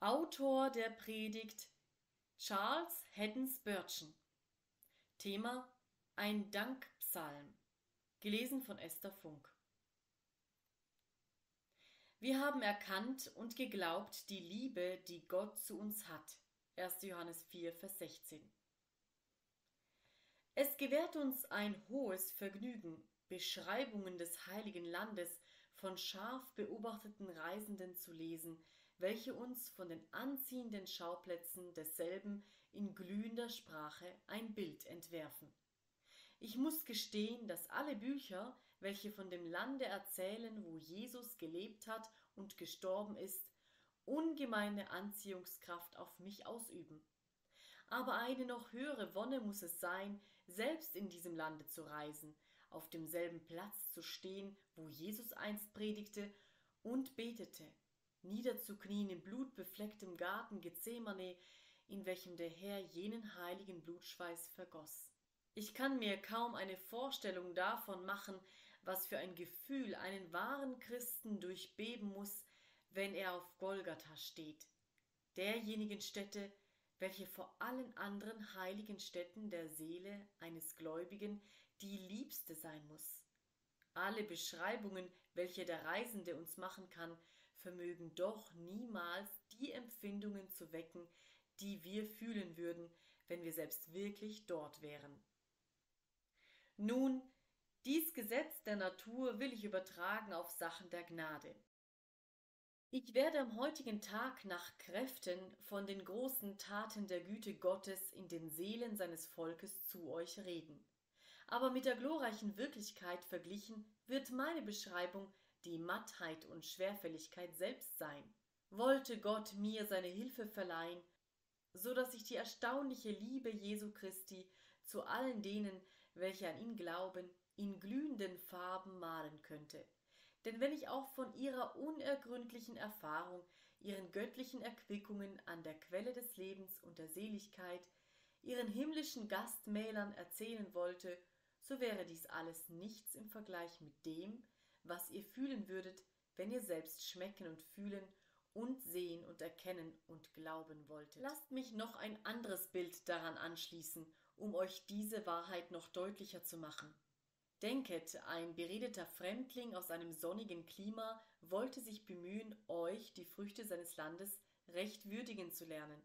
Autor der Predigt Charles Haddon Spurgeon. Thema Ein Dankpsalm. Gelesen von Esther Funk. Wir haben erkannt und geglaubt die Liebe, die Gott zu uns hat. 1. Johannes 4, Vers 16. Es gewährt uns ein hohes Vergnügen, Beschreibungen des heiligen Landes von scharf beobachteten Reisenden zu lesen, welche uns von den anziehenden Schauplätzen desselben in glühender Sprache ein Bild entwerfen. Ich muss gestehen, dass alle Bücher, welche von dem Lande erzählen, wo Jesus gelebt hat und gestorben ist, ungemeine Anziehungskraft auf mich ausüben. Aber eine noch höhere Wonne muss es sein, selbst in diesem Lande zu reisen, auf demselben Platz zu stehen, wo Jesus einst predigte und betete, niederzuknien im blutbeflecktem Garten Gethsemane, in welchem der Herr jenen heiligen Blutschweiß vergoß. Ich kann mir kaum eine Vorstellung davon machen, was für ein Gefühl einen wahren Christen durchbeben muss, wenn er auf Golgatha steht, derjenigen Stätte, welche vor allen anderen heiligen Stätten der Seele eines Gläubigen die liebste sein muss. Alle Beschreibungen, welche der Reisende uns machen kann, vermögen doch niemals die Empfindungen zu wecken, die wir fühlen würden, wenn wir selbst wirklich dort wären. Nun, dies Gesetz der Natur will ich übertragen auf Sachen der Gnade. Ich werde am heutigen Tag nach Kräften von den großen Taten der Güte Gottes in den Seelen seines Volkes zu euch reden. Aber mit der glorreichen Wirklichkeit verglichen wird meine Beschreibung die Mattheit und Schwerfälligkeit selbst sein. Wollte Gott mir seine Hilfe verleihen, so dass ich die erstaunliche Liebe Jesu Christi zu allen denen, welche an ihn glauben, in glühenden Farben malen könnte denn wenn ich auch von ihrer unergründlichen Erfahrung, ihren göttlichen Erquickungen an der Quelle des Lebens und der Seligkeit, ihren himmlischen Gastmälern erzählen wollte, so wäre dies alles nichts im Vergleich mit dem, was ihr fühlen würdet, wenn ihr selbst schmecken und fühlen und sehen und erkennen und glauben wolltet. Lasst mich noch ein anderes Bild daran anschließen, um euch diese Wahrheit noch deutlicher zu machen. Denket, ein beredeter Fremdling aus einem sonnigen Klima wollte sich bemühen, euch die Früchte seines Landes recht würdigen zu lernen.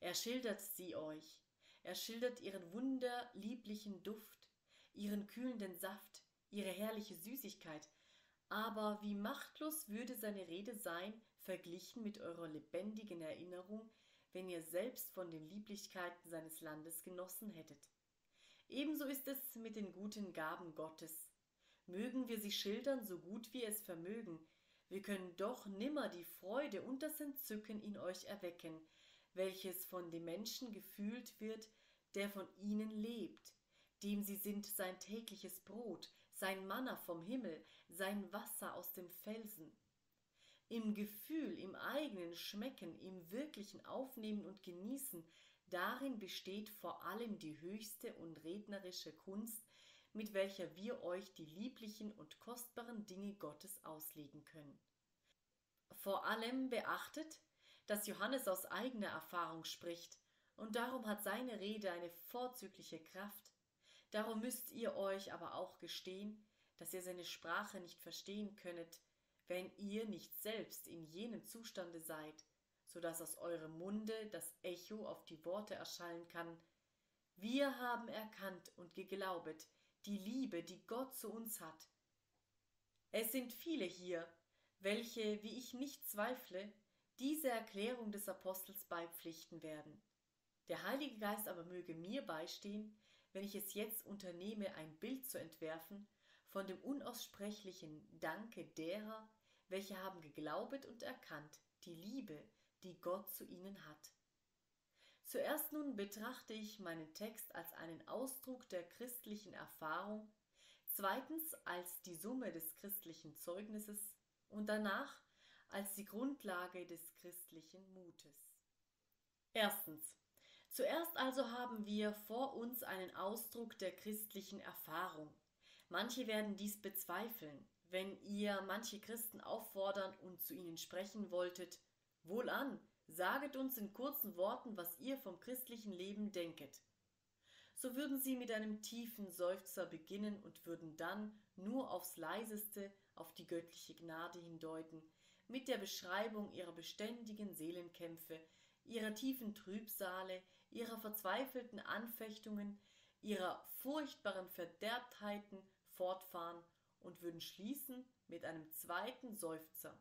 Er schildert sie euch. Er schildert ihren wunderlieblichen Duft, ihren kühlenden Saft, ihre herrliche Süßigkeit. Aber wie machtlos würde seine Rede sein, verglichen mit eurer lebendigen Erinnerung, wenn ihr selbst von den Lieblichkeiten seines Landes genossen hättet. Ebenso ist es mit den guten Gaben Gottes. Mögen wir sie schildern, so gut wir es vermögen, wir können doch nimmer die Freude und das Entzücken in euch erwecken, welches von dem Menschen gefühlt wird, der von ihnen lebt, dem sie sind sein tägliches Brot, sein Manna vom Himmel, sein Wasser aus dem Felsen. Im Gefühl, im eigenen Schmecken, im wirklichen Aufnehmen und Genießen Darin besteht vor allem die höchste und rednerische Kunst, mit welcher wir euch die lieblichen und kostbaren Dinge Gottes auslegen können. Vor allem beachtet, dass Johannes aus eigener Erfahrung spricht, und darum hat seine Rede eine vorzügliche Kraft. Darum müsst ihr euch aber auch gestehen, dass ihr seine Sprache nicht verstehen könnet, wenn ihr nicht selbst in jenem Zustande seid, so dass aus eurem Munde das Echo auf die Worte erschallen kann. Wir haben erkannt und geglaubet die Liebe, die Gott zu uns hat. Es sind viele hier, welche, wie ich nicht zweifle, diese Erklärung des Apostels beipflichten werden. Der Heilige Geist aber möge mir beistehen, wenn ich es jetzt unternehme, ein Bild zu entwerfen von dem unaussprechlichen Danke derer, welche haben geglaubet und erkannt die Liebe, die Gott zu ihnen hat. Zuerst nun betrachte ich meinen Text als einen Ausdruck der christlichen Erfahrung, zweitens als die Summe des christlichen Zeugnisses und danach als die Grundlage des christlichen Mutes. Erstens. Zuerst also haben wir vor uns einen Ausdruck der christlichen Erfahrung. Manche werden dies bezweifeln. Wenn ihr manche Christen auffordern und zu ihnen sprechen wolltet, Wohlan, Saget uns in kurzen Worten, was ihr vom christlichen Leben denket. So würden sie mit einem tiefen Seufzer beginnen und würden dann nur aufs leiseste auf die göttliche Gnade hindeuten, mit der Beschreibung ihrer beständigen Seelenkämpfe, ihrer tiefen Trübsale, ihrer verzweifelten Anfechtungen, ihrer furchtbaren Verderbtheiten fortfahren und würden schließen mit einem zweiten Seufzer.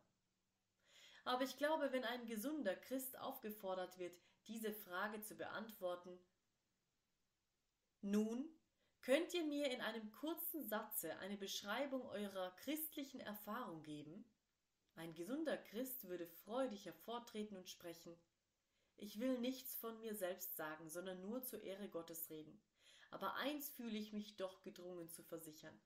Aber ich glaube, wenn ein gesunder Christ aufgefordert wird, diese Frage zu beantworten, nun, könnt ihr mir in einem kurzen Satze eine Beschreibung eurer christlichen Erfahrung geben? Ein gesunder Christ würde freudig hervortreten und sprechen. Ich will nichts von mir selbst sagen, sondern nur zur Ehre Gottes reden. Aber eins fühle ich mich doch gedrungen zu versichern.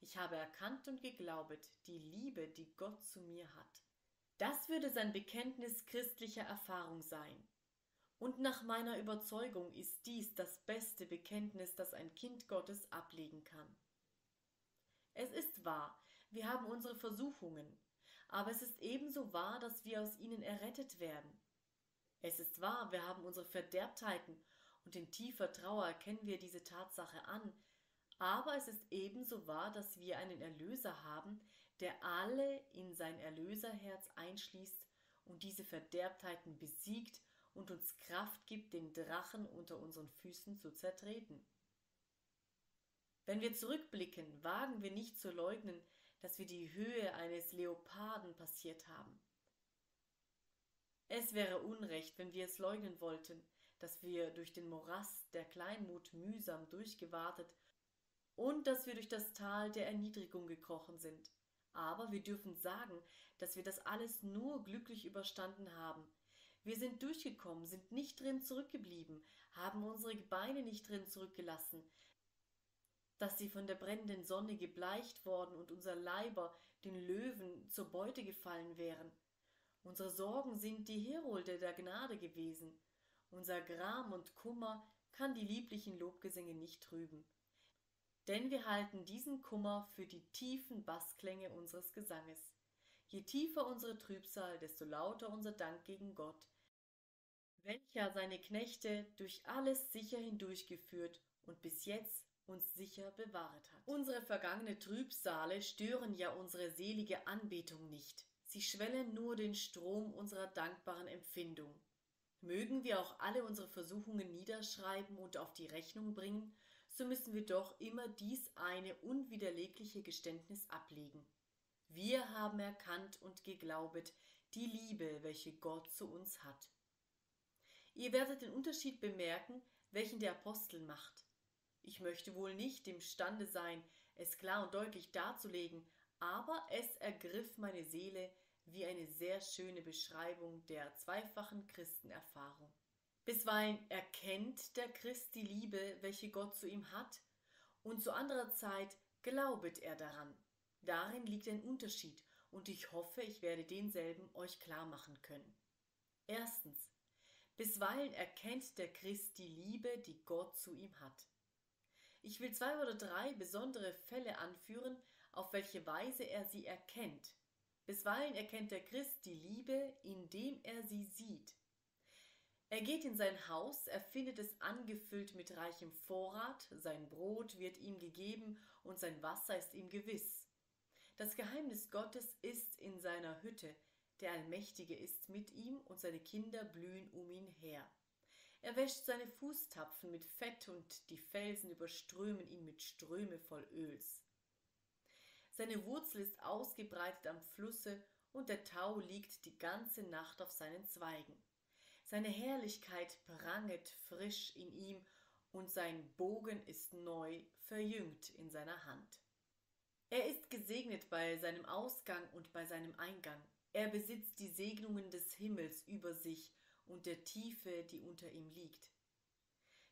Ich habe erkannt und geglaubet die Liebe, die Gott zu mir hat. Das würde sein Bekenntnis christlicher Erfahrung sein. Und nach meiner Überzeugung ist dies das beste Bekenntnis, das ein Kind Gottes ablegen kann. Es ist wahr, wir haben unsere Versuchungen, aber es ist ebenso wahr, dass wir aus ihnen errettet werden. Es ist wahr, wir haben unsere Verderbtheiten, und in tiefer Trauer erkennen wir diese Tatsache an, aber es ist ebenso wahr, dass wir einen Erlöser haben, der alle in sein Erlöserherz einschließt und diese Verderbtheiten besiegt und uns Kraft gibt, den Drachen unter unseren Füßen zu zertreten. Wenn wir zurückblicken, wagen wir nicht zu leugnen, dass wir die Höhe eines Leoparden passiert haben. Es wäre Unrecht, wenn wir es leugnen wollten, dass wir durch den Morast der Kleinmut mühsam durchgewartet und dass wir durch das Tal der Erniedrigung gekrochen sind. Aber wir dürfen sagen, dass wir das alles nur glücklich überstanden haben. Wir sind durchgekommen, sind nicht drin zurückgeblieben, haben unsere Beine nicht drin zurückgelassen, dass sie von der brennenden Sonne gebleicht worden und unser Leiber den Löwen zur Beute gefallen wären. Unsere Sorgen sind die Herolde der Gnade gewesen. Unser Gram und Kummer kann die lieblichen Lobgesänge nicht trüben denn wir halten diesen Kummer für die tiefen Bassklänge unseres Gesanges. Je tiefer unsere Trübsal, desto lauter unser Dank gegen Gott, welcher seine Knechte durch alles sicher hindurchgeführt und bis jetzt uns sicher bewahrt hat. Unsere vergangene Trübsale stören ja unsere selige Anbetung nicht, sie schwellen nur den Strom unserer dankbaren Empfindung. Mögen wir auch alle unsere Versuchungen niederschreiben und auf die Rechnung bringen, so müssen wir doch immer dies eine unwiderlegliche Geständnis ablegen. Wir haben erkannt und geglaubet die Liebe, welche Gott zu uns hat. Ihr werdet den Unterschied bemerken, welchen der Apostel macht. Ich möchte wohl nicht imstande sein, es klar und deutlich darzulegen, aber es ergriff meine Seele wie eine sehr schöne Beschreibung der zweifachen Christenerfahrung. Bisweilen erkennt der Christ die Liebe, welche Gott zu ihm hat, und zu anderer Zeit glaubet er daran. Darin liegt ein Unterschied, und ich hoffe, ich werde denselben euch klar machen können. Erstens. Bisweilen erkennt der Christ die Liebe, die Gott zu ihm hat. Ich will zwei oder drei besondere Fälle anführen, auf welche Weise er sie erkennt. Bisweilen erkennt der Christ die Liebe, indem er sie sieht. Er geht in sein Haus, er findet es angefüllt mit reichem Vorrat, sein Brot wird ihm gegeben und sein Wasser ist ihm gewiss. Das Geheimnis Gottes ist in seiner Hütte, der Allmächtige ist mit ihm und seine Kinder blühen um ihn her. Er wäscht seine Fußtapfen mit Fett und die Felsen überströmen ihn mit Ströme voll Öls. Seine Wurzel ist ausgebreitet am Flusse und der Tau liegt die ganze Nacht auf seinen Zweigen. Seine Herrlichkeit pranget frisch in ihm, und sein Bogen ist neu verjüngt in seiner Hand. Er ist gesegnet bei seinem Ausgang und bei seinem Eingang. Er besitzt die Segnungen des Himmels über sich und der Tiefe, die unter ihm liegt.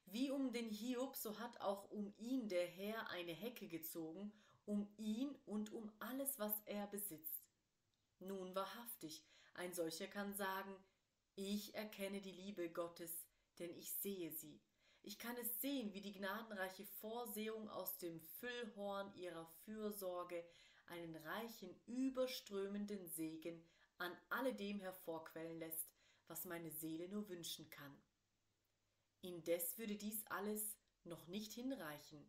Wie um den Hiob, so hat auch um ihn der Herr eine Hecke gezogen, um ihn und um alles, was er besitzt. Nun wahrhaftig, ein solcher kann sagen, ich erkenne die Liebe Gottes, denn ich sehe sie. Ich kann es sehen, wie die gnadenreiche Vorsehung aus dem Füllhorn ihrer Fürsorge einen reichen, überströmenden Segen an alledem hervorquellen lässt, was meine Seele nur wünschen kann. Indes würde dies alles noch nicht hinreichen,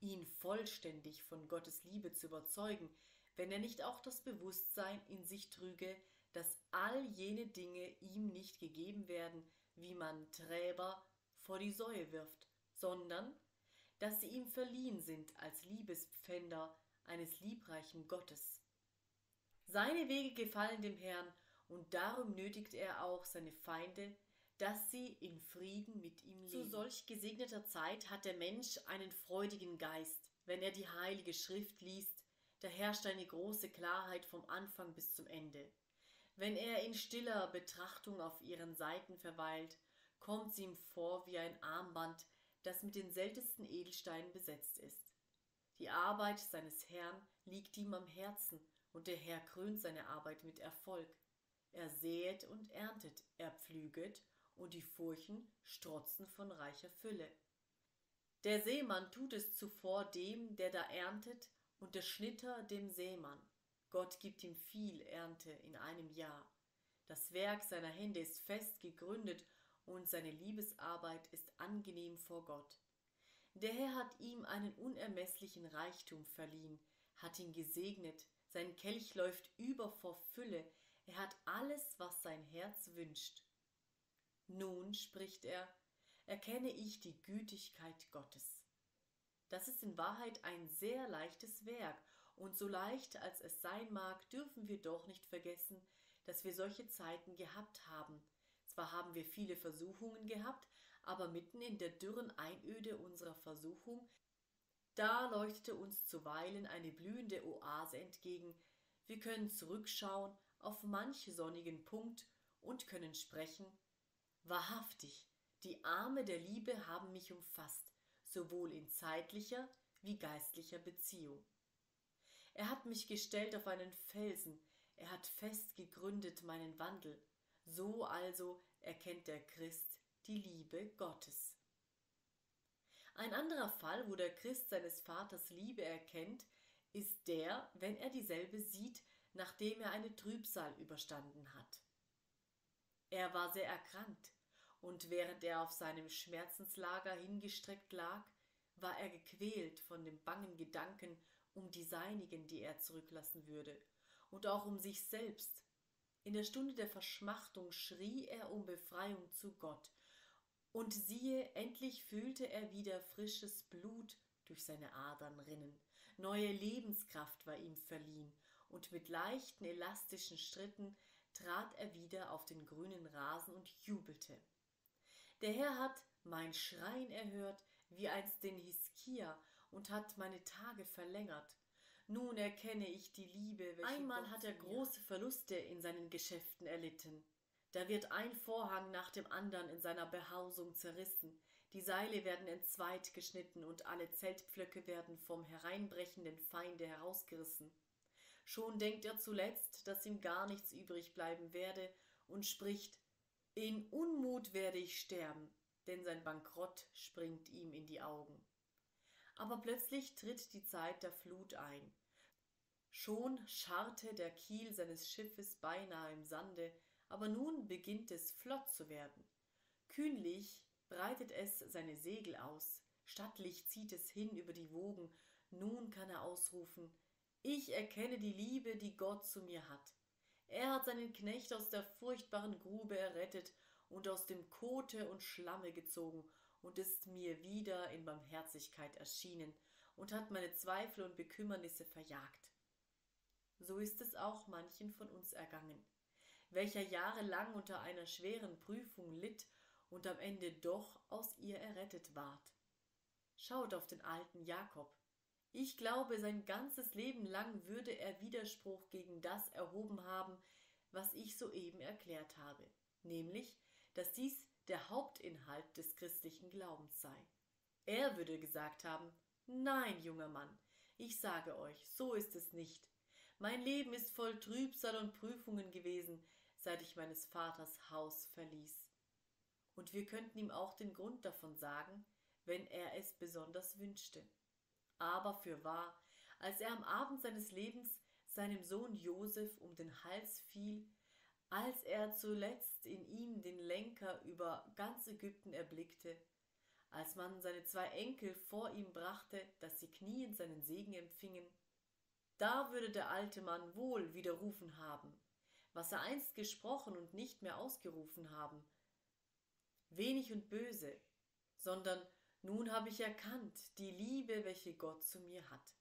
ihn vollständig von Gottes Liebe zu überzeugen, wenn er nicht auch das Bewusstsein in sich trüge, dass all jene Dinge ihm nicht gegeben werden, wie man Träber vor die Säue wirft, sondern dass sie ihm verliehen sind als Liebespfänder eines liebreichen Gottes. Seine Wege gefallen dem Herrn, und darum nötigt er auch seine Feinde, dass sie in Frieden mit ihm leben. Zu solch gesegneter Zeit hat der Mensch einen freudigen Geist, wenn er die heilige Schrift liest, da herrscht eine große Klarheit vom Anfang bis zum Ende. Wenn er in stiller Betrachtung auf ihren Seiten verweilt, kommt sie ihm vor wie ein Armband, das mit den seltensten Edelsteinen besetzt ist. Die Arbeit seines Herrn liegt ihm am Herzen, und der Herr krönt seine Arbeit mit Erfolg. Er säet und erntet, er pflüget, und die Furchen strotzen von reicher Fülle. Der Seemann tut es zuvor dem, der da erntet, und der Schnitter dem Seemann. Gott gibt ihm viel Ernte in einem Jahr. Das Werk seiner Hände ist fest gegründet und seine Liebesarbeit ist angenehm vor Gott. Der Herr hat ihm einen unermeßlichen Reichtum verliehen, hat ihn gesegnet, sein Kelch läuft über vor Fülle, er hat alles, was sein Herz wünscht. Nun, spricht er, erkenne ich die Gütigkeit Gottes. Das ist in Wahrheit ein sehr leichtes Werk, und so leicht als es sein mag, dürfen wir doch nicht vergessen, dass wir solche Zeiten gehabt haben, zwar haben wir viele Versuchungen gehabt, aber mitten in der dürren Einöde unserer Versuchung, da leuchtete uns zuweilen eine blühende Oase entgegen, wir können zurückschauen auf manch sonnigen Punkt und können sprechen Wahrhaftig, die Arme der Liebe haben mich umfasst, sowohl in zeitlicher wie geistlicher Beziehung. Er hat mich gestellt auf einen Felsen, er hat fest gegründet meinen Wandel, so also erkennt der Christ die Liebe Gottes. Ein anderer Fall, wo der Christ seines Vaters Liebe erkennt, ist der, wenn er dieselbe sieht, nachdem er eine Trübsal überstanden hat. Er war sehr erkrankt, und während er auf seinem Schmerzenslager hingestreckt lag, war er gequält von dem bangen Gedanken um die seinigen, die er zurücklassen würde, und auch um sich selbst, in der Stunde der Verschmachtung schrie er um Befreiung zu Gott, und siehe, endlich fühlte er wieder frisches Blut durch seine Adern rinnen, neue Lebenskraft war ihm verliehen, und mit leichten, elastischen Schritten trat er wieder auf den grünen Rasen und jubelte. Der Herr hat mein Schreien erhört, wie einst den Hiskia, und hat meine Tage verlängert. Nun erkenne ich die Liebe, welche Einmal Gott hat er große Verluste in seinen Geschäften erlitten. Da wird ein Vorhang nach dem andern in seiner Behausung zerrissen, die Seile werden entzweit geschnitten und alle Zeltpflöcke werden vom hereinbrechenden Feinde herausgerissen. Schon denkt er zuletzt, dass ihm gar nichts übrig bleiben werde und spricht, in Unmut werde ich sterben, denn sein Bankrott springt ihm in die Augen. Aber plötzlich tritt die Zeit der Flut ein. Schon scharrte der Kiel seines Schiffes beinahe im Sande, aber nun beginnt es flott zu werden. Kühnlich breitet es seine Segel aus, stattlich zieht es hin über die Wogen, nun kann er ausrufen Ich erkenne die Liebe, die Gott zu mir hat. Er hat seinen Knecht aus der furchtbaren Grube errettet und aus dem Kote und Schlamme gezogen und ist mir wieder in Barmherzigkeit erschienen und hat meine Zweifel und Bekümmernisse verjagt. So ist es auch manchen von uns ergangen, welcher jahrelang unter einer schweren Prüfung litt und am Ende doch aus ihr errettet ward. Schaut auf den alten Jakob. Ich glaube, sein ganzes Leben lang würde er Widerspruch gegen das erhoben haben, was ich soeben erklärt habe, nämlich, dass dies der Hauptinhalt des christlichen Glaubens sei. Er würde gesagt haben, nein, junger Mann, ich sage euch, so ist es nicht. Mein Leben ist voll Trübsal und Prüfungen gewesen, seit ich meines Vaters Haus verließ. Und wir könnten ihm auch den Grund davon sagen, wenn er es besonders wünschte. Aber fürwahr, als er am Abend seines Lebens seinem Sohn Joseph um den Hals fiel, als er zuletzt in ihm den Lenker über ganz Ägypten erblickte, als man seine zwei Enkel vor ihm brachte, dass sie kniend seinen Segen empfingen, da würde der alte Mann wohl widerrufen haben, was er einst gesprochen und nicht mehr ausgerufen haben. Wenig und böse, sondern nun habe ich erkannt die Liebe, welche Gott zu mir hat.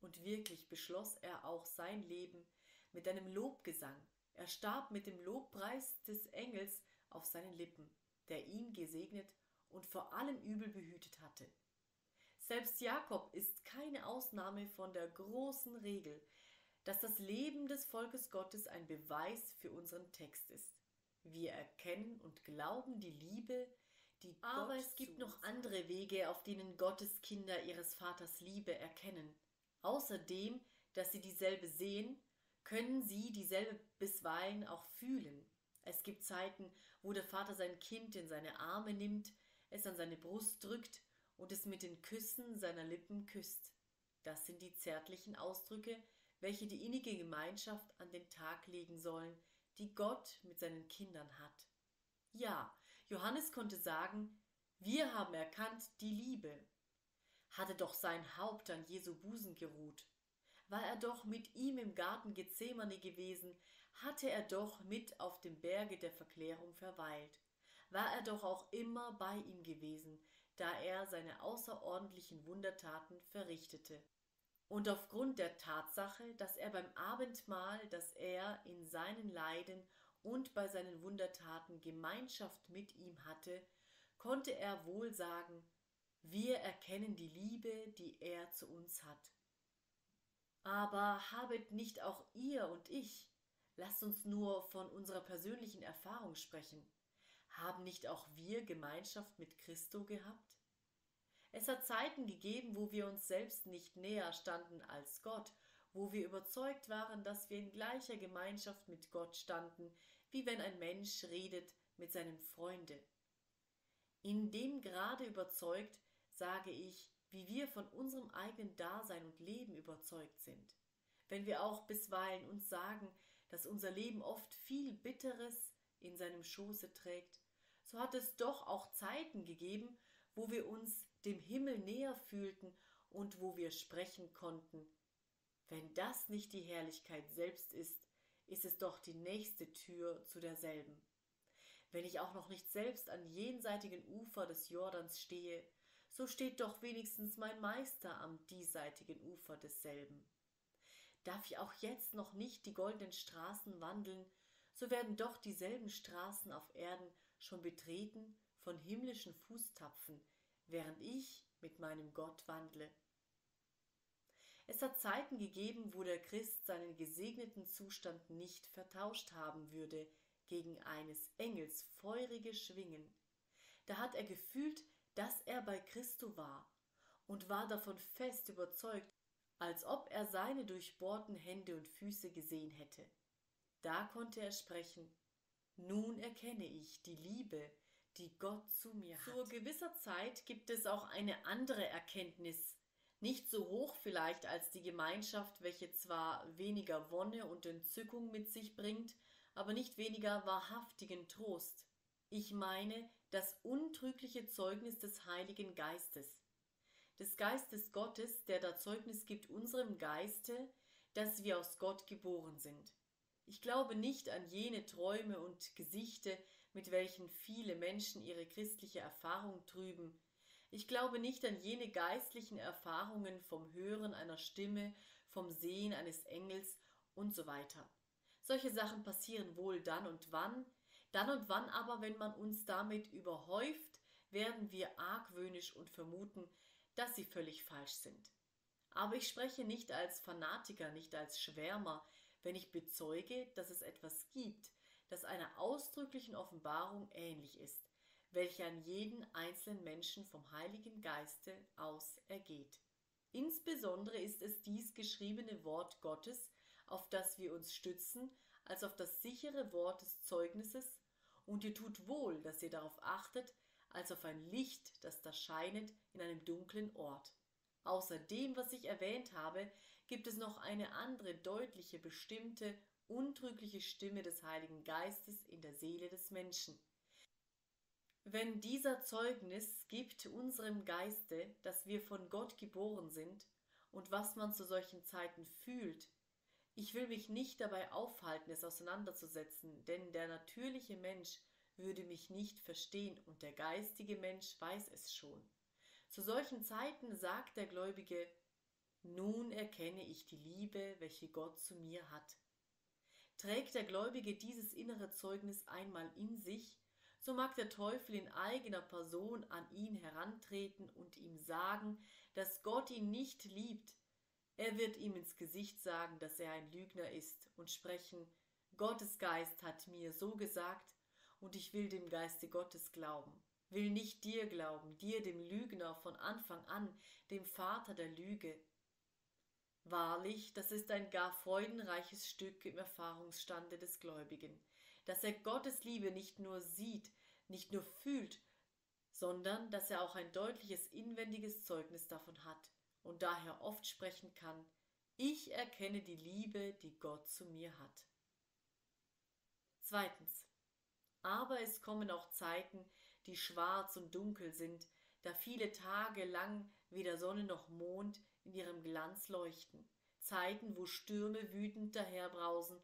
Und wirklich beschloss er auch sein Leben mit einem Lobgesang. Er starb mit dem Lobpreis des Engels auf seinen Lippen, der ihn gesegnet und vor allem Übel behütet hatte. Selbst Jakob ist keine Ausnahme von der großen Regel, dass das Leben des Volkes Gottes ein Beweis für unseren Text ist. Wir erkennen und glauben die Liebe, die Aber Gott es gibt noch andere Wege, auf denen Gottes Kinder ihres Vaters Liebe erkennen. Außerdem, dass sie dieselbe sehen, können sie dieselbe bisweilen auch fühlen. Es gibt Zeiten, wo der Vater sein Kind in seine Arme nimmt, es an seine Brust drückt und es mit den Küssen seiner Lippen küsst. Das sind die zärtlichen Ausdrücke, welche die innige Gemeinschaft an den Tag legen sollen, die Gott mit seinen Kindern hat. Ja, Johannes konnte sagen, wir haben erkannt die Liebe. Hatte doch sein Haupt an Jesu Busen geruht. War er doch mit ihm im Garten Gethsemane gewesen, hatte er doch mit auf dem Berge der Verklärung verweilt. War er doch auch immer bei ihm gewesen, da er seine außerordentlichen Wundertaten verrichtete. Und aufgrund der Tatsache, dass er beim Abendmahl, das er in seinen Leiden und bei seinen Wundertaten Gemeinschaft mit ihm hatte, konnte er wohl sagen, wir erkennen die Liebe, die er zu uns hat. Aber habet nicht auch ihr und ich, lasst uns nur von unserer persönlichen Erfahrung sprechen, haben nicht auch wir Gemeinschaft mit Christo gehabt? Es hat Zeiten gegeben, wo wir uns selbst nicht näher standen als Gott, wo wir überzeugt waren, dass wir in gleicher Gemeinschaft mit Gott standen, wie wenn ein Mensch redet mit seinem Freunde. In dem Grade überzeugt, sage ich, wie wir von unserem eigenen Dasein und Leben überzeugt sind. Wenn wir auch bisweilen uns sagen, dass unser Leben oft viel Bitteres in seinem Schoße trägt, so hat es doch auch Zeiten gegeben, wo wir uns dem Himmel näher fühlten und wo wir sprechen konnten. Wenn das nicht die Herrlichkeit selbst ist, ist es doch die nächste Tür zu derselben. Wenn ich auch noch nicht selbst an jenseitigen Ufer des Jordans stehe, so steht doch wenigstens mein Meister am diesseitigen Ufer desselben. Darf ich auch jetzt noch nicht die goldenen Straßen wandeln, so werden doch dieselben Straßen auf Erden schon betreten von himmlischen Fußtapfen, während ich mit meinem Gott wandle. Es hat Zeiten gegeben, wo der Christ seinen gesegneten Zustand nicht vertauscht haben würde gegen eines Engels feurige Schwingen. Da hat er gefühlt, dass er bei Christo war und war davon fest überzeugt, als ob er seine durchbohrten Hände und Füße gesehen hätte. Da konnte er sprechen Nun erkenne ich die Liebe, die Gott zu mir hat. Zu gewisser Zeit gibt es auch eine andere Erkenntnis, nicht so hoch vielleicht als die Gemeinschaft, welche zwar weniger Wonne und Entzückung mit sich bringt, aber nicht weniger wahrhaftigen Trost. Ich meine das untrügliche Zeugnis des Heiligen Geistes, des Geistes Gottes, der da Zeugnis gibt unserem Geiste, dass wir aus Gott geboren sind. Ich glaube nicht an jene Träume und Gesichte, mit welchen viele Menschen ihre christliche Erfahrung trüben. Ich glaube nicht an jene geistlichen Erfahrungen vom Hören einer Stimme, vom Sehen eines Engels und so weiter. Solche Sachen passieren wohl dann und wann, dann und wann aber, wenn man uns damit überhäuft, werden wir argwöhnisch und vermuten, dass sie völlig falsch sind. Aber ich spreche nicht als Fanatiker, nicht als Schwärmer, wenn ich bezeuge, dass es etwas gibt, das einer ausdrücklichen Offenbarung ähnlich ist, welche an jeden einzelnen Menschen vom Heiligen Geiste aus ergeht. Insbesondere ist es dies geschriebene Wort Gottes, auf das wir uns stützen, als auf das sichere Wort des Zeugnisses, und ihr tut wohl, dass ihr darauf achtet, als auf ein Licht, das da scheinet in einem dunklen Ort. Außer dem, was ich erwähnt habe, gibt es noch eine andere deutliche, bestimmte untrügliche Stimme des Heiligen Geistes in der Seele des Menschen. Wenn dieser Zeugnis gibt unserem Geiste, dass wir von Gott geboren sind und was man zu solchen Zeiten fühlt, ich will mich nicht dabei aufhalten, es auseinanderzusetzen, denn der natürliche Mensch würde mich nicht verstehen und der geistige Mensch weiß es schon. Zu solchen Zeiten sagt der Gläubige, nun erkenne ich die Liebe, welche Gott zu mir hat. Trägt der Gläubige dieses innere Zeugnis einmal in sich, so mag der Teufel in eigener Person an ihn herantreten und ihm sagen, dass Gott ihn nicht liebt. Er wird ihm ins Gesicht sagen, dass er ein Lügner ist und sprechen, Gottes Geist hat mir so gesagt, und ich will dem Geiste Gottes glauben, will nicht dir glauben, dir dem Lügner von Anfang an, dem Vater der Lüge, Wahrlich, das ist ein gar freudenreiches Stück im Erfahrungsstande des Gläubigen, dass er Gottes Liebe nicht nur sieht, nicht nur fühlt, sondern dass er auch ein deutliches inwendiges Zeugnis davon hat und daher oft sprechen kann, ich erkenne die Liebe, die Gott zu mir hat. Zweitens. Aber es kommen auch Zeiten, die schwarz und dunkel sind, da viele Tage lang weder Sonne noch Mond in ihrem Glanz leuchten, Zeiten, wo Stürme wütend daherbrausen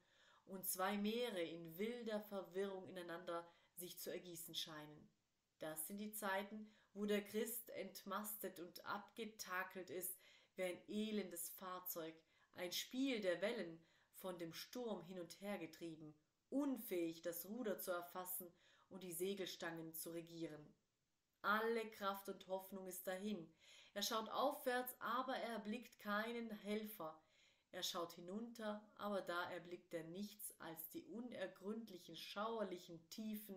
und zwei Meere in wilder Verwirrung ineinander sich zu ergießen scheinen. Das sind die Zeiten, wo der Christ entmastet und abgetakelt ist wie ein elendes Fahrzeug, ein Spiel der Wellen, von dem Sturm hin und her getrieben, unfähig das Ruder zu erfassen und die Segelstangen zu regieren. Alle Kraft und Hoffnung ist dahin. Er schaut aufwärts, aber er erblickt keinen Helfer. Er schaut hinunter, aber da erblickt er nichts als die unergründlichen, schauerlichen Tiefen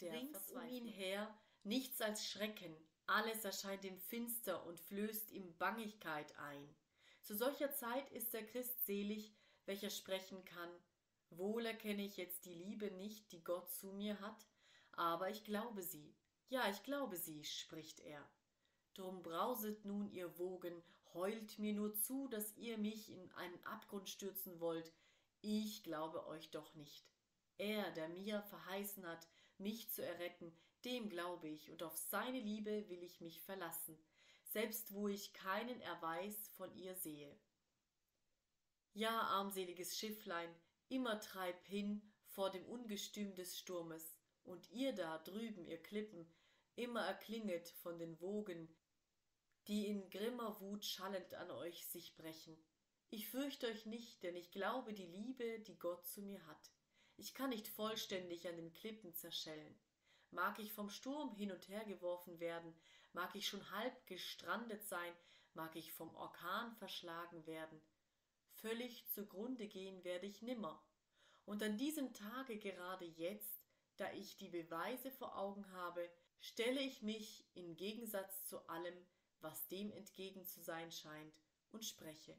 der Rings um ihn her, nichts als Schrecken. Alles erscheint ihm finster und flößt ihm Bangigkeit ein. Zu solcher Zeit ist der Christ selig, welcher sprechen kann, Wohl erkenne ich jetzt die Liebe nicht, die Gott zu mir hat, aber ich glaube sie, ja, ich glaube sie, spricht er. Drum brauset nun ihr Wogen, heult mir nur zu, dass ihr mich in einen Abgrund stürzen wollt. Ich glaube euch doch nicht. Er, der mir verheißen hat, mich zu erretten, dem glaube ich, und auf seine Liebe will ich mich verlassen, selbst wo ich keinen Erweis von ihr sehe. Ja, armseliges Schifflein, immer treib hin vor dem Ungestüm des Sturmes, und ihr da drüben, ihr Klippen, immer erklinget von den Wogen, die in grimmer Wut schallend an euch sich brechen. Ich fürchte euch nicht, denn ich glaube die Liebe, die Gott zu mir hat. Ich kann nicht vollständig an den Klippen zerschellen. Mag ich vom Sturm hin und her geworfen werden, mag ich schon halb gestrandet sein, mag ich vom Orkan verschlagen werden, völlig zugrunde gehen werde ich nimmer. Und an diesem Tage gerade jetzt, da ich die Beweise vor Augen habe, stelle ich mich in Gegensatz zu allem, was dem entgegen zu sein scheint, und spreche.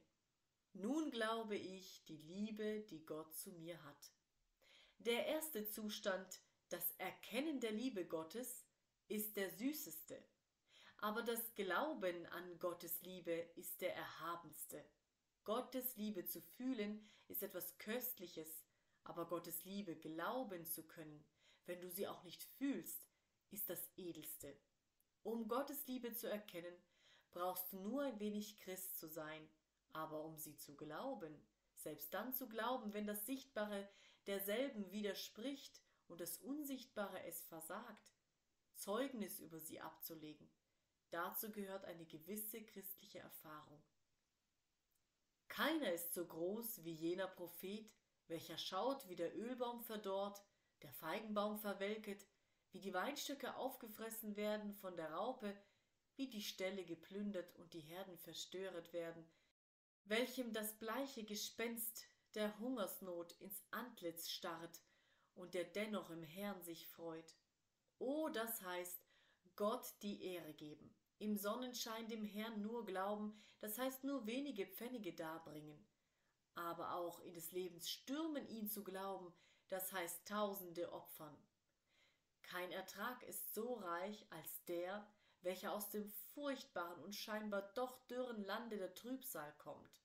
Nun glaube ich die Liebe, die Gott zu mir hat. Der erste Zustand, das Erkennen der Liebe Gottes, ist der süßeste, aber das Glauben an Gottes Liebe ist der erhabenste. Gottes Liebe zu fühlen ist etwas Köstliches, aber Gottes Liebe glauben zu können, wenn du sie auch nicht fühlst, ist das Edelste. Um Gottes Liebe zu erkennen, brauchst du nur ein wenig Christ zu sein, aber um sie zu glauben, selbst dann zu glauben, wenn das Sichtbare derselben widerspricht und das Unsichtbare es versagt, Zeugnis über sie abzulegen, dazu gehört eine gewisse christliche Erfahrung. Keiner ist so groß wie jener Prophet, welcher schaut, wie der Ölbaum verdorrt, der Feigenbaum verwelket, wie die Weinstücke aufgefressen werden von der Raupe, wie die Ställe geplündert und die Herden verstöret werden, welchem das bleiche Gespenst der Hungersnot ins Antlitz starrt und der dennoch im Herrn sich freut. O, das heißt, Gott die Ehre geben, im Sonnenschein dem Herrn nur glauben, das heißt nur wenige Pfennige darbringen, aber auch in des Lebens Stürmen ihn zu glauben, das heißt tausende opfern. Kein Ertrag ist so reich als der, welcher aus dem furchtbaren und scheinbar doch dürren Lande der Trübsal kommt.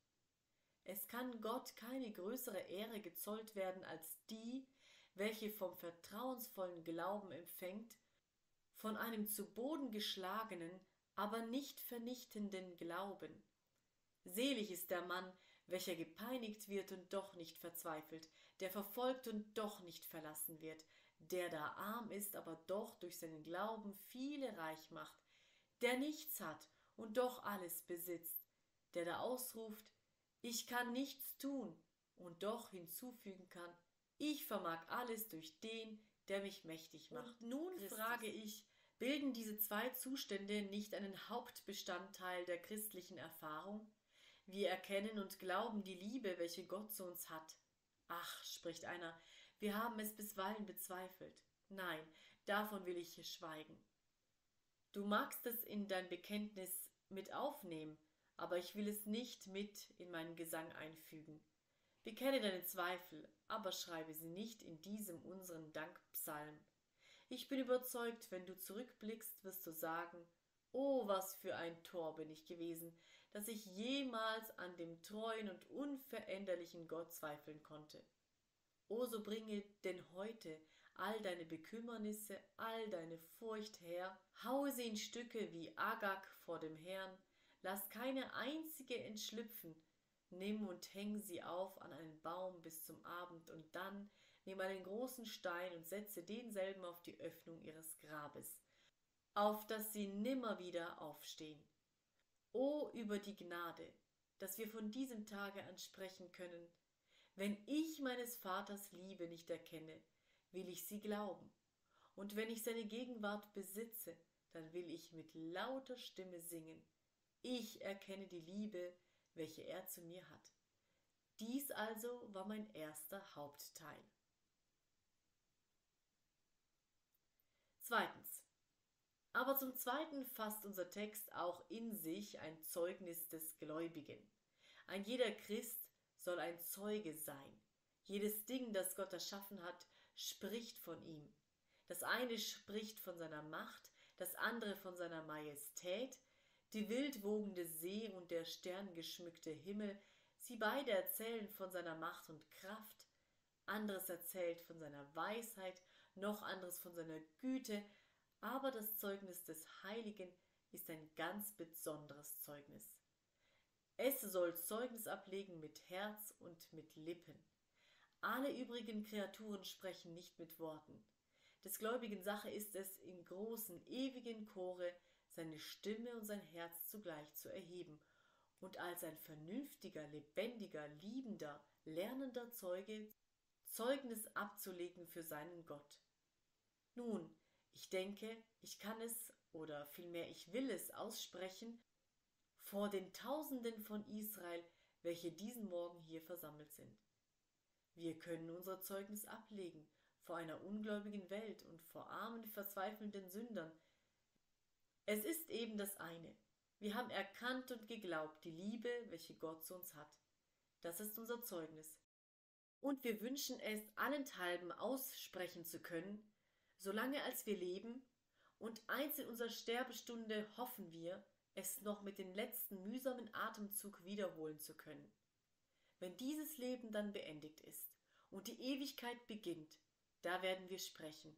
Es kann Gott keine größere Ehre gezollt werden als die, welche vom vertrauensvollen Glauben empfängt, von einem zu Boden geschlagenen, aber nicht vernichtenden Glauben. Selig ist der Mann, welcher gepeinigt wird und doch nicht verzweifelt, der verfolgt und doch nicht verlassen wird, der da arm ist, aber doch durch seinen Glauben viele reich macht, der nichts hat und doch alles besitzt, der da ausruft, ich kann nichts tun und doch hinzufügen kann, ich vermag alles durch den, der mich mächtig macht. Und nun Christus. frage ich, bilden diese zwei Zustände nicht einen Hauptbestandteil der christlichen Erfahrung? Wir erkennen und glauben die Liebe, welche Gott zu uns hat. Ach, spricht einer, wir haben es bisweilen bezweifelt. Nein, davon will ich hier schweigen. Du magst es in dein Bekenntnis mit aufnehmen, aber ich will es nicht mit in meinen Gesang einfügen. Bekenne deine Zweifel, aber schreibe sie nicht in diesem unseren Dankpsalm. Ich bin überzeugt, wenn du zurückblickst, wirst du sagen, Oh, was für ein Tor bin ich gewesen, dass ich jemals an dem treuen und unveränderlichen Gott zweifeln konnte. O so bringe denn heute all deine Bekümmernisse, all deine Furcht her, haue sie in Stücke wie Agag vor dem Herrn, lass keine einzige entschlüpfen, nimm und häng sie auf an einen Baum bis zum Abend, und dann nimm einen großen Stein und setze denselben auf die Öffnung ihres Grabes, auf dass sie nimmer wieder aufstehen. O über die Gnade, dass wir von diesem Tage an sprechen können, wenn ich meines Vaters Liebe nicht erkenne, will ich sie glauben. Und wenn ich seine Gegenwart besitze, dann will ich mit lauter Stimme singen. Ich erkenne die Liebe, welche er zu mir hat. Dies also war mein erster Hauptteil. Zweitens. Aber zum Zweiten fasst unser Text auch in sich ein Zeugnis des Gläubigen. Ein jeder Christ soll ein Zeuge sein. Jedes Ding, das Gott erschaffen hat, spricht von ihm. Das eine spricht von seiner Macht, das andere von seiner Majestät, die wildwogende See und der sterngeschmückte Himmel, sie beide erzählen von seiner Macht und Kraft, anderes erzählt von seiner Weisheit, noch anderes von seiner Güte, aber das Zeugnis des Heiligen ist ein ganz besonderes Zeugnis. Es soll Zeugnis ablegen mit Herz und mit Lippen. Alle übrigen Kreaturen sprechen nicht mit Worten. Des Gläubigen Sache ist es, im großen, ewigen Chore seine Stimme und sein Herz zugleich zu erheben und als ein vernünftiger, lebendiger, liebender, lernender Zeuge Zeugnis abzulegen für seinen Gott. Nun, ich denke, ich kann es, oder vielmehr ich will es aussprechen, vor den Tausenden von Israel, welche diesen Morgen hier versammelt sind. Wir können unser Zeugnis ablegen vor einer ungläubigen Welt und vor armen, verzweifelnden Sündern. Es ist eben das eine. Wir haben erkannt und geglaubt die Liebe, welche Gott zu uns hat. Das ist unser Zeugnis. Und wir wünschen es allenthalben aussprechen zu können, solange als wir leben, und eins in unserer Sterbestunde hoffen wir, es noch mit dem letzten mühsamen Atemzug wiederholen zu können. Wenn dieses Leben dann beendigt ist und die Ewigkeit beginnt, da werden wir sprechen.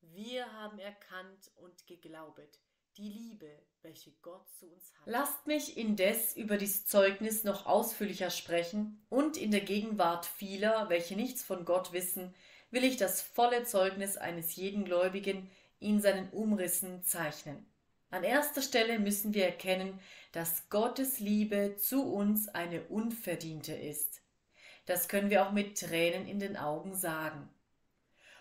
Wir haben erkannt und geglaubet die Liebe, welche Gott zu uns hat. Lasst mich indes über dies Zeugnis noch ausführlicher sprechen und in der Gegenwart vieler, welche nichts von Gott wissen, will ich das volle Zeugnis eines jeden Gläubigen in seinen Umrissen zeichnen. An erster Stelle müssen wir erkennen, dass Gottes Liebe zu uns eine unverdiente ist. Das können wir auch mit Tränen in den Augen sagen.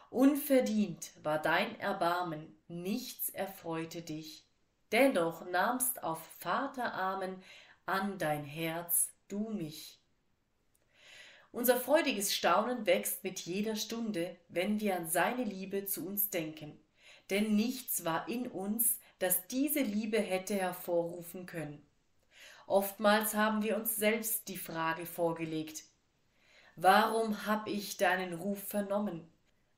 Unverdient war dein Erbarmen, nichts erfreute dich. Dennoch nahmst auf Vaterarmen an dein Herz du mich. Unser freudiges Staunen wächst mit jeder Stunde, wenn wir an seine Liebe zu uns denken. Denn nichts war in uns, das diese Liebe hätte hervorrufen können. Oftmals haben wir uns selbst die Frage vorgelegt, warum hab ich deinen Ruf vernommen?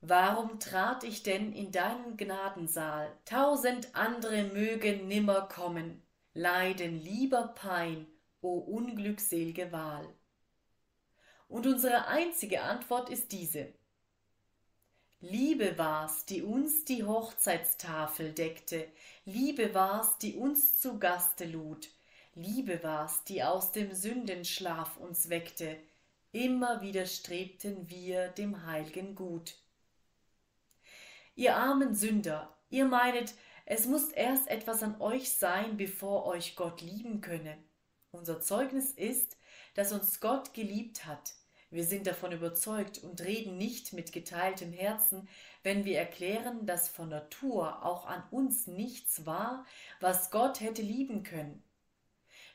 Warum trat ich denn in deinen Gnadensaal? Tausend andere mögen nimmer kommen, leiden lieber Pein, o unglückselge Wahl. Und unsere einzige Antwort ist diese. Liebe war's, die uns die Hochzeitstafel deckte, Liebe war's, die uns zu Gaste lud, Liebe war's, die aus dem Sündenschlaf uns weckte, immer wieder strebten wir dem heilgen Gut. Ihr armen Sünder, ihr meinet, es muss erst etwas an euch sein, bevor euch Gott lieben könne. Unser Zeugnis ist, dass uns Gott geliebt hat. Wir sind davon überzeugt und reden nicht mit geteiltem Herzen, wenn wir erklären, dass von Natur auch an uns nichts war, was Gott hätte lieben können.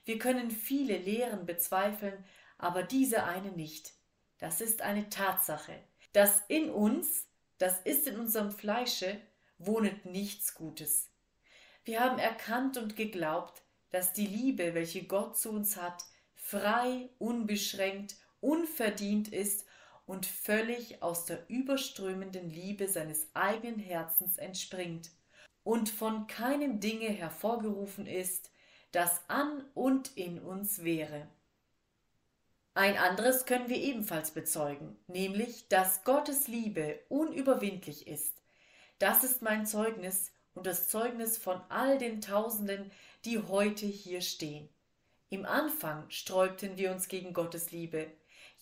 Wir können viele Lehren bezweifeln, aber diese eine nicht. Das ist eine Tatsache. Das in uns, das ist in unserem Fleische, wohnet nichts Gutes. Wir haben erkannt und geglaubt, dass die Liebe, welche Gott zu uns hat, frei, unbeschränkt, unverdient ist und völlig aus der überströmenden Liebe seines eigenen Herzens entspringt und von keinem Dinge hervorgerufen ist, das an und in uns wäre. Ein anderes können wir ebenfalls bezeugen, nämlich, dass Gottes Liebe unüberwindlich ist. Das ist mein Zeugnis und das Zeugnis von all den Tausenden, die heute hier stehen. Im Anfang sträubten wir uns gegen Gottes Liebe.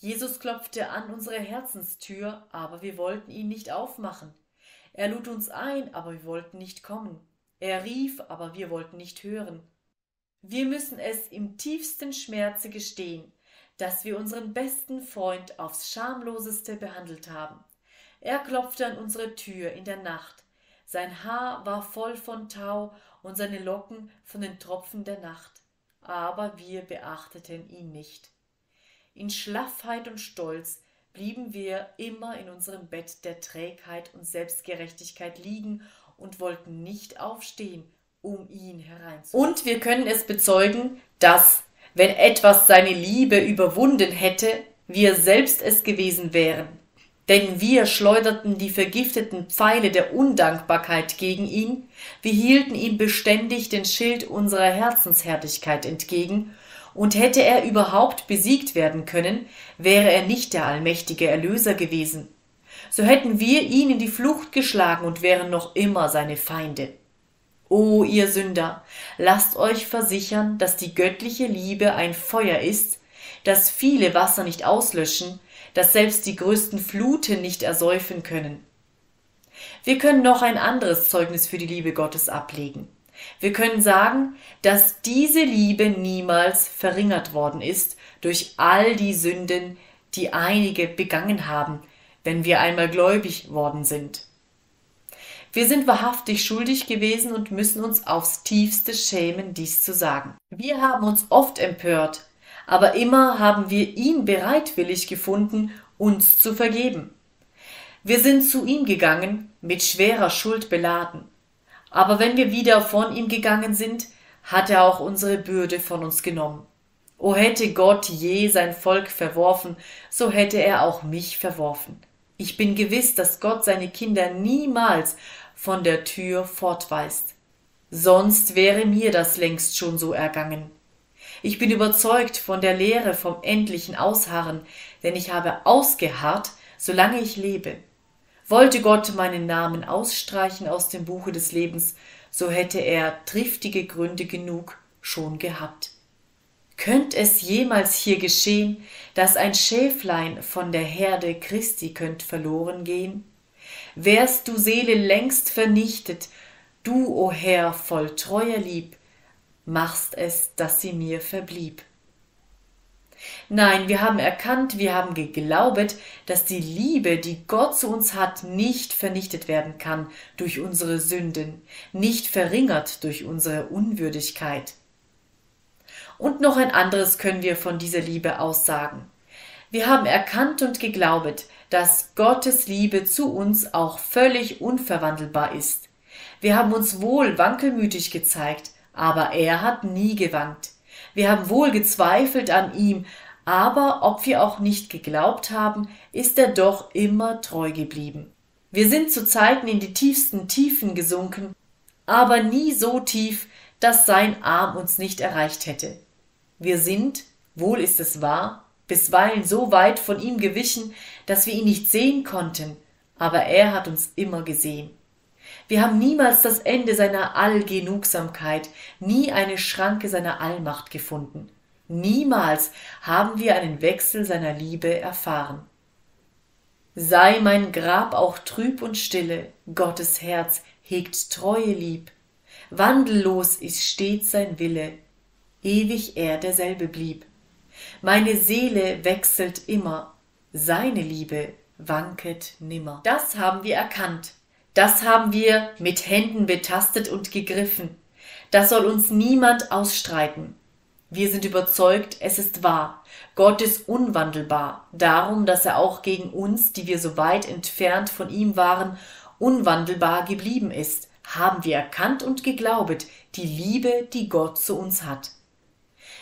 Jesus klopfte an unsere Herzenstür, aber wir wollten ihn nicht aufmachen. Er lud uns ein, aber wir wollten nicht kommen. Er rief, aber wir wollten nicht hören. Wir müssen es im tiefsten Schmerze gestehen, dass wir unseren besten Freund aufs schamloseste behandelt haben. Er klopfte an unsere Tür in der Nacht. Sein Haar war voll von Tau und seine Locken von den Tropfen der Nacht aber wir beachteten ihn nicht. In Schlaffheit und Stolz blieben wir immer in unserem Bett der Trägheit und Selbstgerechtigkeit liegen und wollten nicht aufstehen, um ihn hereinzuholen. Und wir können es bezeugen, dass, wenn etwas seine Liebe überwunden hätte, wir selbst es gewesen wären, denn wir schleuderten die vergifteten Pfeile der Undankbarkeit gegen ihn, wir hielten ihm beständig den Schild unserer Herzenshärtigkeit entgegen, und hätte er überhaupt besiegt werden können, wäre er nicht der allmächtige Erlöser gewesen. So hätten wir ihn in die Flucht geschlagen und wären noch immer seine Feinde. O ihr Sünder, lasst euch versichern, dass die göttliche Liebe ein Feuer ist, das viele Wasser nicht auslöschen, das selbst die größten Fluten nicht ersäufen können. Wir können noch ein anderes Zeugnis für die Liebe Gottes ablegen. Wir können sagen, dass diese Liebe niemals verringert worden ist durch all die Sünden, die einige begangen haben, wenn wir einmal gläubig worden sind. Wir sind wahrhaftig schuldig gewesen und müssen uns aufs tiefste schämen, dies zu sagen. Wir haben uns oft empört, aber immer haben wir ihn bereitwillig gefunden, uns zu vergeben. Wir sind zu ihm gegangen, mit schwerer Schuld beladen. Aber wenn wir wieder von ihm gegangen sind, hat er auch unsere Bürde von uns genommen. O hätte Gott je sein Volk verworfen, so hätte er auch mich verworfen. Ich bin gewiss, dass Gott seine Kinder niemals von der Tür fortweist. Sonst wäre mir das längst schon so ergangen. Ich bin überzeugt von der Lehre vom endlichen Ausharren, denn ich habe ausgeharrt, solange ich lebe. Wollte Gott meinen Namen ausstreichen aus dem Buche des Lebens, so hätte er triftige Gründe genug schon gehabt. Könnt es jemals hier geschehen, dass ein Schäflein von der Herde Christi könnt verloren gehen? Wärst du Seele längst vernichtet, du, o Herr, voll treuer Lieb, machst es, dass sie mir verblieb. Nein, wir haben erkannt, wir haben geglaubet, dass die Liebe, die Gott zu uns hat, nicht vernichtet werden kann durch unsere Sünden, nicht verringert durch unsere Unwürdigkeit. Und noch ein anderes können wir von dieser Liebe aussagen. Wir haben erkannt und geglaubet, dass Gottes Liebe zu uns auch völlig unverwandelbar ist. Wir haben uns wohl wankelmütig gezeigt, aber er hat nie gewankt. Wir haben wohl gezweifelt an ihm, aber ob wir auch nicht geglaubt haben, ist er doch immer treu geblieben. Wir sind zu Zeiten in die tiefsten Tiefen gesunken, aber nie so tief, dass sein Arm uns nicht erreicht hätte. Wir sind, wohl ist es wahr, bisweilen so weit von ihm gewichen, dass wir ihn nicht sehen konnten, aber er hat uns immer gesehen. Wir haben niemals das Ende seiner Allgenugsamkeit, nie eine Schranke seiner Allmacht gefunden. Niemals haben wir einen Wechsel seiner Liebe erfahren. Sei mein Grab auch trüb und stille, Gottes Herz hegt Treue lieb. Wandellos ist stets sein Wille, ewig er derselbe blieb. Meine Seele wechselt immer, seine Liebe wanket nimmer. Das haben wir erkannt, das haben wir mit Händen betastet und gegriffen. Das soll uns niemand ausstreiten. Wir sind überzeugt, es ist wahr. Gott ist unwandelbar, darum, dass er auch gegen uns, die wir so weit entfernt von ihm waren, unwandelbar geblieben ist, haben wir erkannt und geglaubet, die Liebe, die Gott zu uns hat.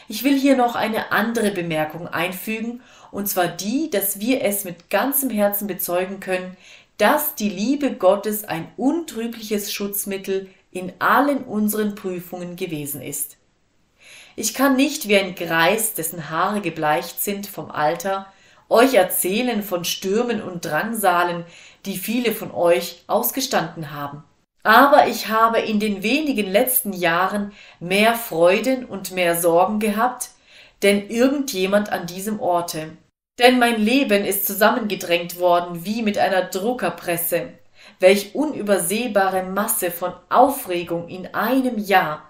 Ich will hier noch eine andere Bemerkung einfügen, und zwar die, dass wir es mit ganzem Herzen bezeugen können, dass die Liebe Gottes ein untrügliches Schutzmittel in allen unseren Prüfungen gewesen ist. Ich kann nicht wie ein Greis, dessen Haare gebleicht sind vom Alter, euch erzählen von Stürmen und Drangsalen, die viele von euch ausgestanden haben. Aber ich habe in den wenigen letzten Jahren mehr Freuden und mehr Sorgen gehabt, denn irgendjemand an diesem Orte. Denn mein Leben ist zusammengedrängt worden wie mit einer Druckerpresse. Welch unübersehbare Masse von Aufregung in einem Jahr,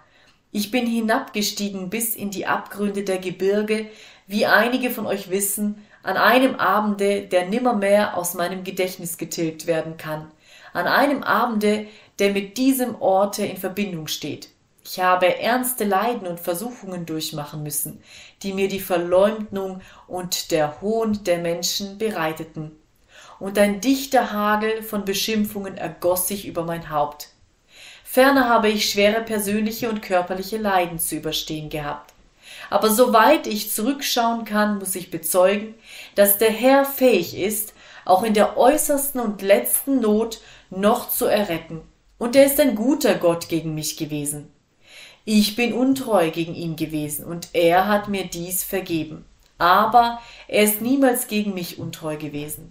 ich bin hinabgestiegen bis in die Abgründe der Gebirge, wie einige von euch wissen, an einem Abende, der nimmermehr aus meinem Gedächtnis getilgt werden kann, an einem Abende, der mit diesem Orte in Verbindung steht. Ich habe ernste Leiden und Versuchungen durchmachen müssen, die mir die Verleumdung und der Hohn der Menschen bereiteten. Und ein dichter Hagel von Beschimpfungen ergoss sich über mein Haupt. Ferner habe ich schwere persönliche und körperliche Leiden zu überstehen gehabt. Aber soweit ich zurückschauen kann, muss ich bezeugen, dass der Herr fähig ist, auch in der äußersten und letzten Not noch zu erretten. Und er ist ein guter Gott gegen mich gewesen. Ich bin untreu gegen ihn gewesen, und er hat mir dies vergeben. Aber er ist niemals gegen mich untreu gewesen.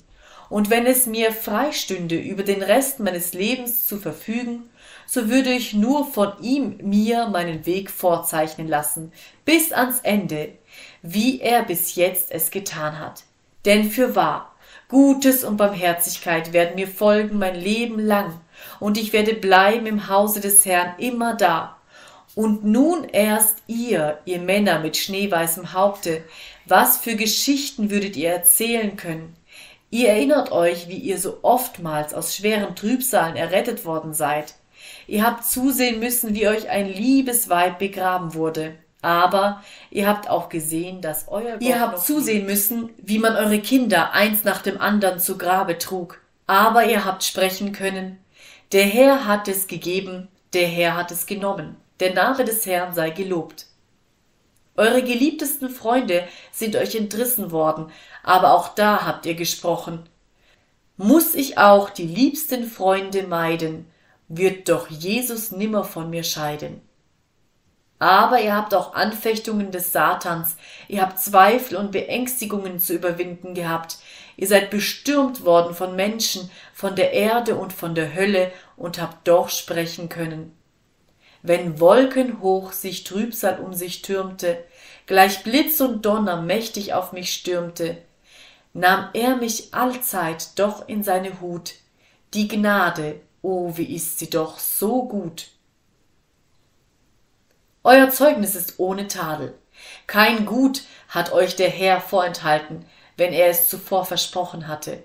Und wenn es mir freistünde, über den Rest meines Lebens zu verfügen, so würde ich nur von ihm mir meinen Weg vorzeichnen lassen, bis ans Ende, wie er bis jetzt es getan hat. Denn für wahr, Gutes und Barmherzigkeit werden mir folgen mein Leben lang, und ich werde bleiben im Hause des Herrn immer da. Und nun erst ihr, ihr Männer mit schneeweißem Haupte, was für Geschichten würdet ihr erzählen können? Ihr erinnert euch, wie ihr so oftmals aus schweren Trübsalen errettet worden seid. Ihr habt zusehen müssen, wie euch ein liebes Weib begraben wurde. Aber ihr habt auch gesehen, dass euer Gott Ihr habt zusehen müssen, wie man eure Kinder eins nach dem anderen zu Grabe trug. Aber ihr habt sprechen können, der Herr hat es gegeben, der Herr hat es genommen. Der Name des Herrn sei gelobt. Eure geliebtesten Freunde sind euch entrissen worden, aber auch da habt ihr gesprochen. Muß ich auch die liebsten Freunde meiden, wird doch Jesus nimmer von mir scheiden. Aber ihr habt auch Anfechtungen des Satans, ihr habt Zweifel und Beängstigungen zu überwinden gehabt, ihr seid bestürmt worden von Menschen, von der Erde und von der Hölle und habt doch sprechen können. Wenn wolkenhoch sich Trübsal um sich türmte, gleich Blitz und Donner mächtig auf mich stürmte, nahm er mich allzeit doch in seine Hut, die Gnade, Oh, wie ist sie doch so gut. Euer Zeugnis ist ohne Tadel. Kein Gut hat euch der Herr vorenthalten, wenn er es zuvor versprochen hatte.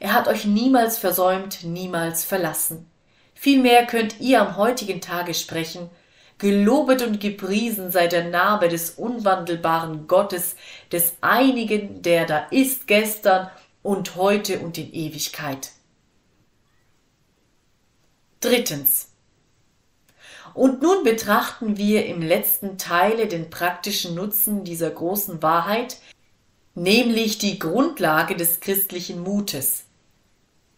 Er hat euch niemals versäumt, niemals verlassen. Vielmehr könnt ihr am heutigen Tage sprechen, Gelobet und gepriesen sei der Name des unwandelbaren Gottes, des einigen, der da ist gestern und heute und in Ewigkeit. Drittens. Und nun betrachten wir im letzten Teile den praktischen Nutzen dieser großen Wahrheit, nämlich die Grundlage des christlichen Mutes.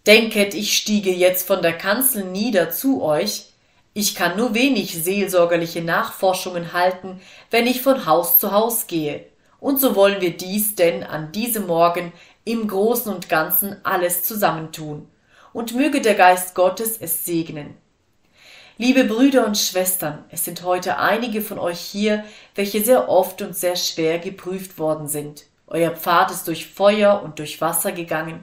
Denket, ich stiege jetzt von der Kanzel nieder zu euch, ich kann nur wenig seelsorgerliche Nachforschungen halten, wenn ich von Haus zu Haus gehe, Und so wollen wir dies denn an diesem Morgen im Großen und Ganzen alles zusammentun. Und möge der Geist Gottes es segnen. Liebe Brüder und Schwestern, es sind heute einige von euch hier, welche sehr oft und sehr schwer geprüft worden sind. Euer Pfad ist durch Feuer und durch Wasser gegangen.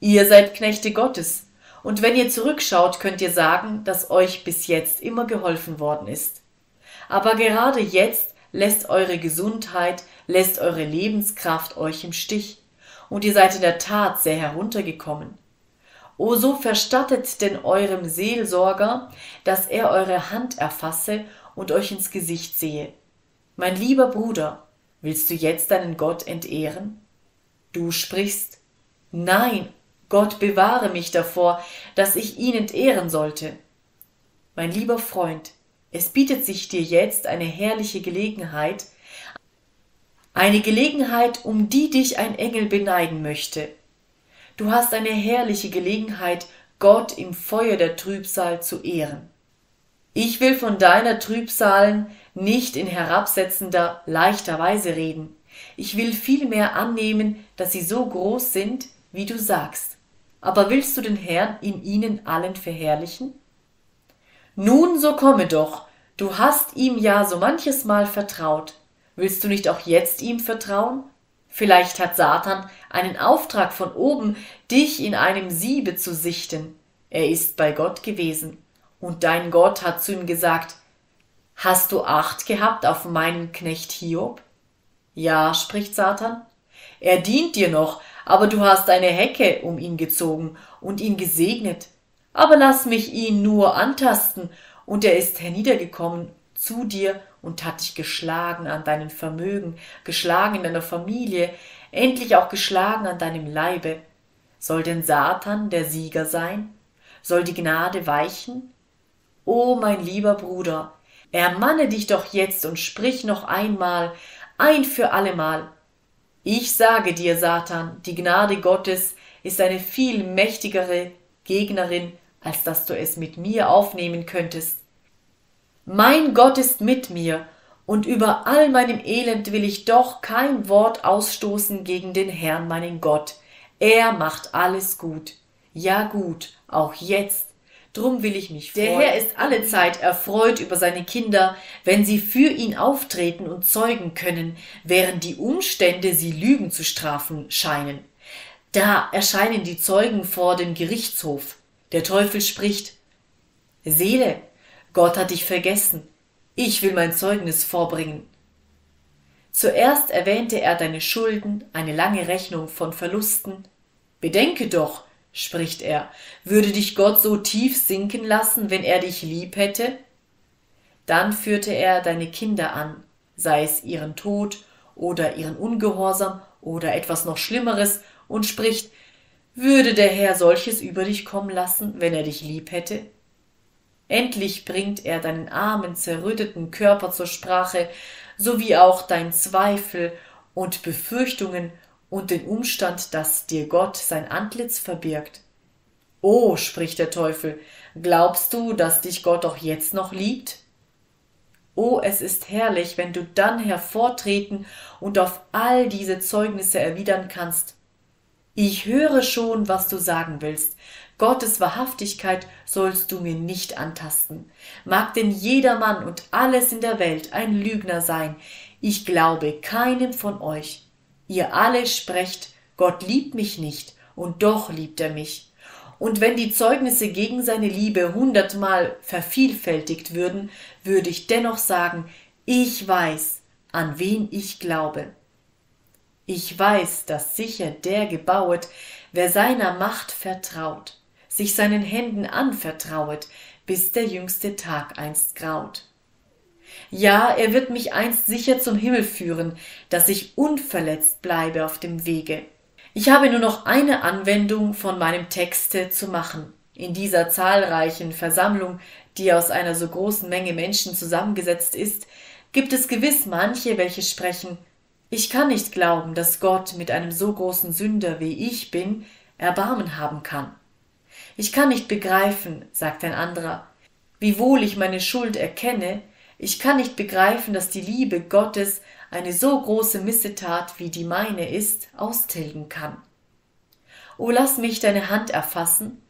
Ihr seid Knechte Gottes, und wenn ihr zurückschaut, könnt ihr sagen, dass euch bis jetzt immer geholfen worden ist. Aber gerade jetzt lässt eure Gesundheit, lässt eure Lebenskraft euch im Stich, und ihr seid in der Tat sehr heruntergekommen. O so verstattet denn eurem Seelsorger, dass er eure Hand erfasse und euch ins Gesicht sehe. Mein lieber Bruder, willst du jetzt deinen Gott entehren? Du sprichst, nein, Gott bewahre mich davor, dass ich ihn entehren sollte. Mein lieber Freund, es bietet sich dir jetzt eine herrliche Gelegenheit, eine Gelegenheit, um die dich ein Engel beneiden möchte. Du hast eine herrliche Gelegenheit, Gott im Feuer der Trübsal zu ehren. Ich will von deiner Trübsalen nicht in herabsetzender, leichter Weise reden. Ich will vielmehr annehmen, dass sie so groß sind, wie du sagst. Aber willst du den Herrn in ihnen allen verherrlichen? Nun, so komme doch, du hast ihm ja so manches Mal vertraut. Willst du nicht auch jetzt ihm vertrauen? Vielleicht hat Satan einen Auftrag von oben, dich in einem Siebe zu sichten. Er ist bei Gott gewesen. Und dein Gott hat zu ihm gesagt, Hast du Acht gehabt auf meinen Knecht Hiob? Ja, spricht Satan. Er dient dir noch, aber du hast eine Hecke um ihn gezogen und ihn gesegnet. Aber lass mich ihn nur antasten, und er ist herniedergekommen zu dir und hat dich geschlagen an deinem Vermögen, geschlagen in deiner Familie, endlich auch geschlagen an deinem Leibe. Soll denn Satan der Sieger sein? Soll die Gnade weichen? O mein lieber Bruder, ermanne dich doch jetzt und sprich noch einmal, ein für allemal, ich sage dir, Satan, die Gnade Gottes ist eine viel mächtigere Gegnerin, als dass du es mit mir aufnehmen könntest. Mein Gott ist mit mir, und über all meinem Elend will ich doch kein Wort ausstoßen gegen den Herrn meinen Gott. Er macht alles gut. Ja gut, auch jetzt Drum will ich mich freuen. Der Herr ist allezeit erfreut über seine Kinder, wenn sie für ihn auftreten und zeugen können, während die Umstände sie Lügen zu strafen scheinen. Da erscheinen die Zeugen vor dem Gerichtshof. Der Teufel spricht Seele, Gott hat dich vergessen. Ich will mein Zeugnis vorbringen. Zuerst erwähnte er deine Schulden, eine lange Rechnung von Verlusten. Bedenke doch, spricht er, würde dich Gott so tief sinken lassen, wenn er dich lieb hätte? Dann führte er deine Kinder an, sei es ihren Tod oder ihren Ungehorsam oder etwas noch Schlimmeres, und spricht, würde der Herr solches über dich kommen lassen, wenn er dich lieb hätte? Endlich bringt er deinen armen, zerrütteten Körper zur Sprache, sowie auch dein Zweifel und Befürchtungen und den Umstand, dass dir Gott sein Antlitz verbirgt. Oh, spricht der Teufel, glaubst du, dass dich Gott auch jetzt noch liebt? Oh, es ist herrlich, wenn du dann hervortreten und auf all diese Zeugnisse erwidern kannst. Ich höre schon, was du sagen willst. Gottes Wahrhaftigkeit sollst du mir nicht antasten. Mag denn jedermann und alles in der Welt ein Lügner sein, ich glaube keinem von euch. Ihr alle sprecht, Gott liebt mich nicht, und doch liebt er mich. Und wenn die Zeugnisse gegen seine Liebe hundertmal vervielfältigt würden, würde ich dennoch sagen, ich weiß, an wen ich glaube. Ich weiß, dass sicher der gebauet, wer seiner Macht vertraut, sich seinen Händen anvertrauet, bis der jüngste Tag einst graut. Ja, er wird mich einst sicher zum Himmel führen, dass ich unverletzt bleibe auf dem Wege. Ich habe nur noch eine Anwendung von meinem Texte zu machen. In dieser zahlreichen Versammlung, die aus einer so großen Menge Menschen zusammengesetzt ist, gibt es gewiss manche, welche sprechen Ich kann nicht glauben, dass Gott mit einem so großen Sünder wie ich bin Erbarmen haben kann. Ich kann nicht begreifen, sagt ein anderer, wiewohl ich meine Schuld erkenne, ich kann nicht begreifen, dass die Liebe Gottes eine so große Missetat wie die meine ist, austilgen kann. O lass mich deine Hand erfassen,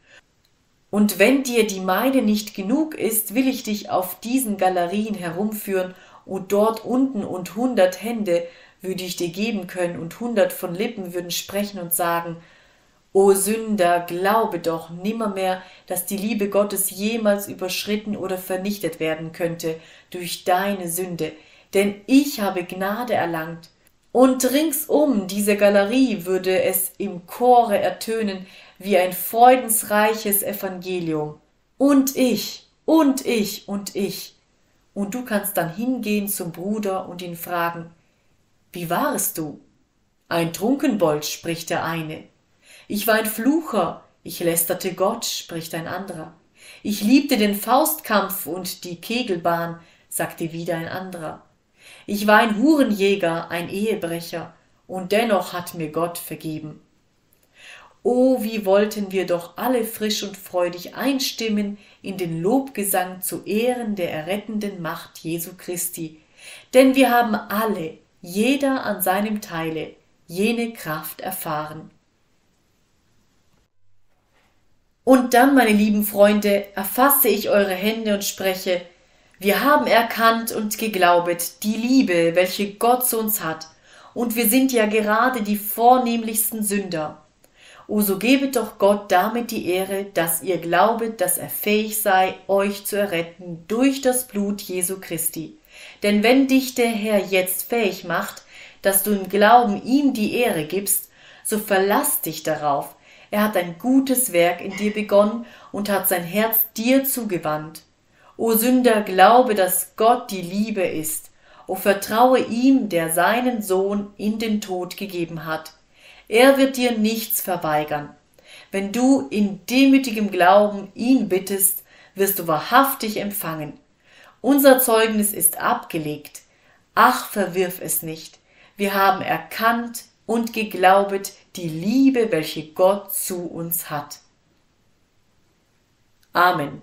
und wenn dir die meine nicht genug ist, will ich dich auf diesen Galerien herumführen, und dort unten und hundert Hände würde ich dir geben können, und hundert von Lippen würden sprechen und sagen, O Sünder, glaube doch nimmermehr, dass die Liebe Gottes jemals überschritten oder vernichtet werden könnte durch deine Sünde, denn ich habe Gnade erlangt. Und ringsum diese Galerie würde es im Chore ertönen wie ein freudensreiches Evangelium. Und ich, und ich, und ich. Und du kannst dann hingehen zum Bruder und ihn fragen, wie warest du? Ein Trunkenbold, spricht der eine. Ich war ein Flucher, ich lästerte Gott, spricht ein anderer. Ich liebte den Faustkampf und die Kegelbahn, sagte wieder ein anderer. Ich war ein Hurenjäger, ein Ehebrecher, und dennoch hat mir Gott vergeben. Oh, wie wollten wir doch alle frisch und freudig einstimmen in den Lobgesang zu Ehren der errettenden Macht Jesu Christi, denn wir haben alle, jeder an seinem Teile, jene Kraft erfahren. Und dann, meine lieben Freunde, erfasse ich eure Hände und spreche, wir haben erkannt und geglaubet die Liebe, welche Gott zu uns hat, und wir sind ja gerade die vornehmlichsten Sünder. O so gebet doch Gott damit die Ehre, dass ihr glaubet, dass er fähig sei, euch zu erretten durch das Blut Jesu Christi. Denn wenn dich der Herr jetzt fähig macht, dass du im Glauben ihm die Ehre gibst, so verlass dich darauf, er hat ein gutes Werk in dir begonnen und hat sein Herz dir zugewandt. O Sünder, glaube, dass Gott die Liebe ist. O vertraue ihm, der seinen Sohn in den Tod gegeben hat. Er wird dir nichts verweigern. Wenn du in demütigem Glauben ihn bittest, wirst du wahrhaftig empfangen. Unser Zeugnis ist abgelegt. Ach, verwirf es nicht. Wir haben erkannt und geglaubet, die Liebe, welche Gott zu uns hat. Amen.